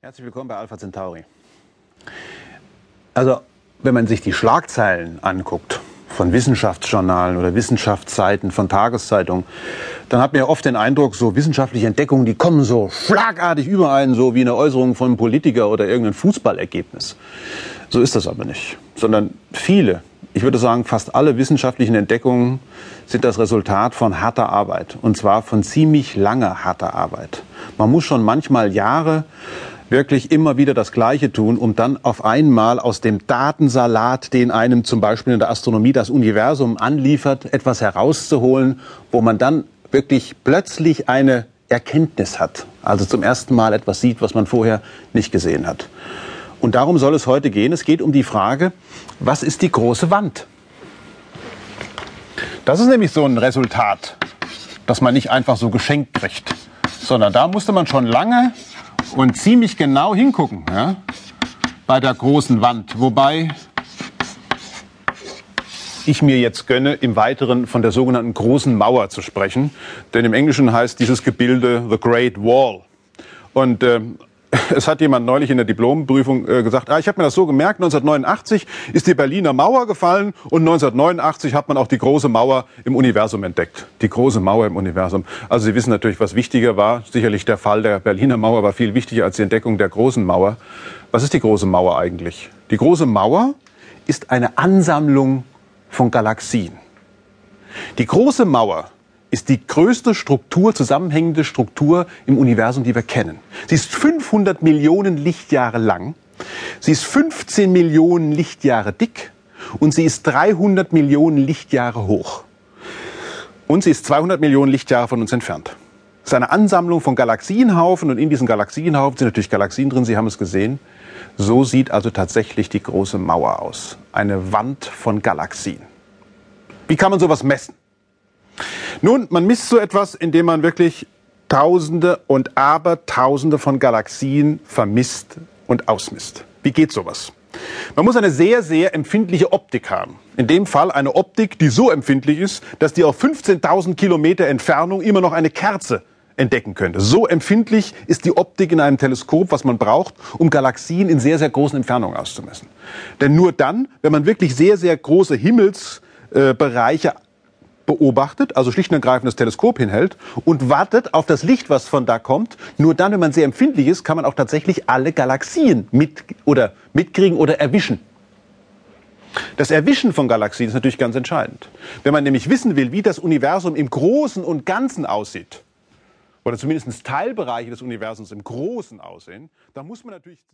Herzlich willkommen bei Alpha Centauri. Also, wenn man sich die Schlagzeilen anguckt von Wissenschaftsjournalen oder Wissenschaftsseiten von Tageszeitungen, dann hat man ja oft den Eindruck, so wissenschaftliche Entdeckungen, die kommen so schlagartig über einen, so wie eine Äußerung von einem Politiker oder irgendein Fußballergebnis. So ist das aber nicht, sondern viele, ich würde sagen fast alle wissenschaftlichen Entdeckungen sind das Resultat von harter Arbeit und zwar von ziemlich langer harter Arbeit. Man muss schon manchmal Jahre wirklich immer wieder das Gleiche tun, um dann auf einmal aus dem Datensalat, den einem zum Beispiel in der Astronomie das Universum anliefert, etwas herauszuholen, wo man dann wirklich plötzlich eine Erkenntnis hat. Also zum ersten Mal etwas sieht, was man vorher nicht gesehen hat. Und darum soll es heute gehen. Es geht um die Frage, was ist die große Wand? Das ist nämlich so ein Resultat, das man nicht einfach so geschenkt kriegt, sondern da musste man schon lange und ziemlich genau hingucken ja, bei der großen Wand. Wobei ich mir jetzt gönne, im Weiteren von der sogenannten großen Mauer zu sprechen. Denn im Englischen heißt dieses Gebilde The Great Wall. Und äh, es hat jemand neulich in der Diplomprüfung äh, gesagt, ah, ich habe mir das so gemerkt, 1989 ist die Berliner Mauer gefallen und 1989 hat man auch die große Mauer im Universum entdeckt. Die große Mauer im Universum. Also Sie wissen natürlich, was wichtiger war. Sicherlich der Fall der Berliner Mauer war viel wichtiger als die Entdeckung der großen Mauer. Was ist die große Mauer eigentlich? Die große Mauer ist eine Ansammlung von Galaxien. Die große Mauer ist die größte Struktur, zusammenhängende Struktur im Universum, die wir kennen. Sie ist 500 Millionen Lichtjahre lang, sie ist 15 Millionen Lichtjahre dick und sie ist 300 Millionen Lichtjahre hoch. Und sie ist 200 Millionen Lichtjahre von uns entfernt. Es ist eine Ansammlung von Galaxienhaufen und in diesen Galaxienhaufen sind natürlich Galaxien drin, Sie haben es gesehen. So sieht also tatsächlich die große Mauer aus. Eine Wand von Galaxien. Wie kann man sowas messen? Nun, man misst so etwas, indem man wirklich Tausende und Abertausende von Galaxien vermisst und ausmisst. Wie geht sowas? Man muss eine sehr, sehr empfindliche Optik haben. In dem Fall eine Optik, die so empfindlich ist, dass die auf 15.000 Kilometer Entfernung immer noch eine Kerze entdecken könnte. So empfindlich ist die Optik in einem Teleskop, was man braucht, um Galaxien in sehr, sehr großen Entfernungen auszumessen. Denn nur dann, wenn man wirklich sehr, sehr große Himmelsbereiche beobachtet, also schlicht und ergreifend das Teleskop hinhält und wartet auf das Licht, was von da kommt. Nur dann, wenn man sehr empfindlich ist, kann man auch tatsächlich alle Galaxien mit oder mitkriegen oder erwischen. Das Erwischen von Galaxien ist natürlich ganz entscheidend. Wenn man nämlich wissen will, wie das Universum im Großen und Ganzen aussieht, oder zumindest Teilbereiche des Universums im Großen aussehen, dann muss man natürlich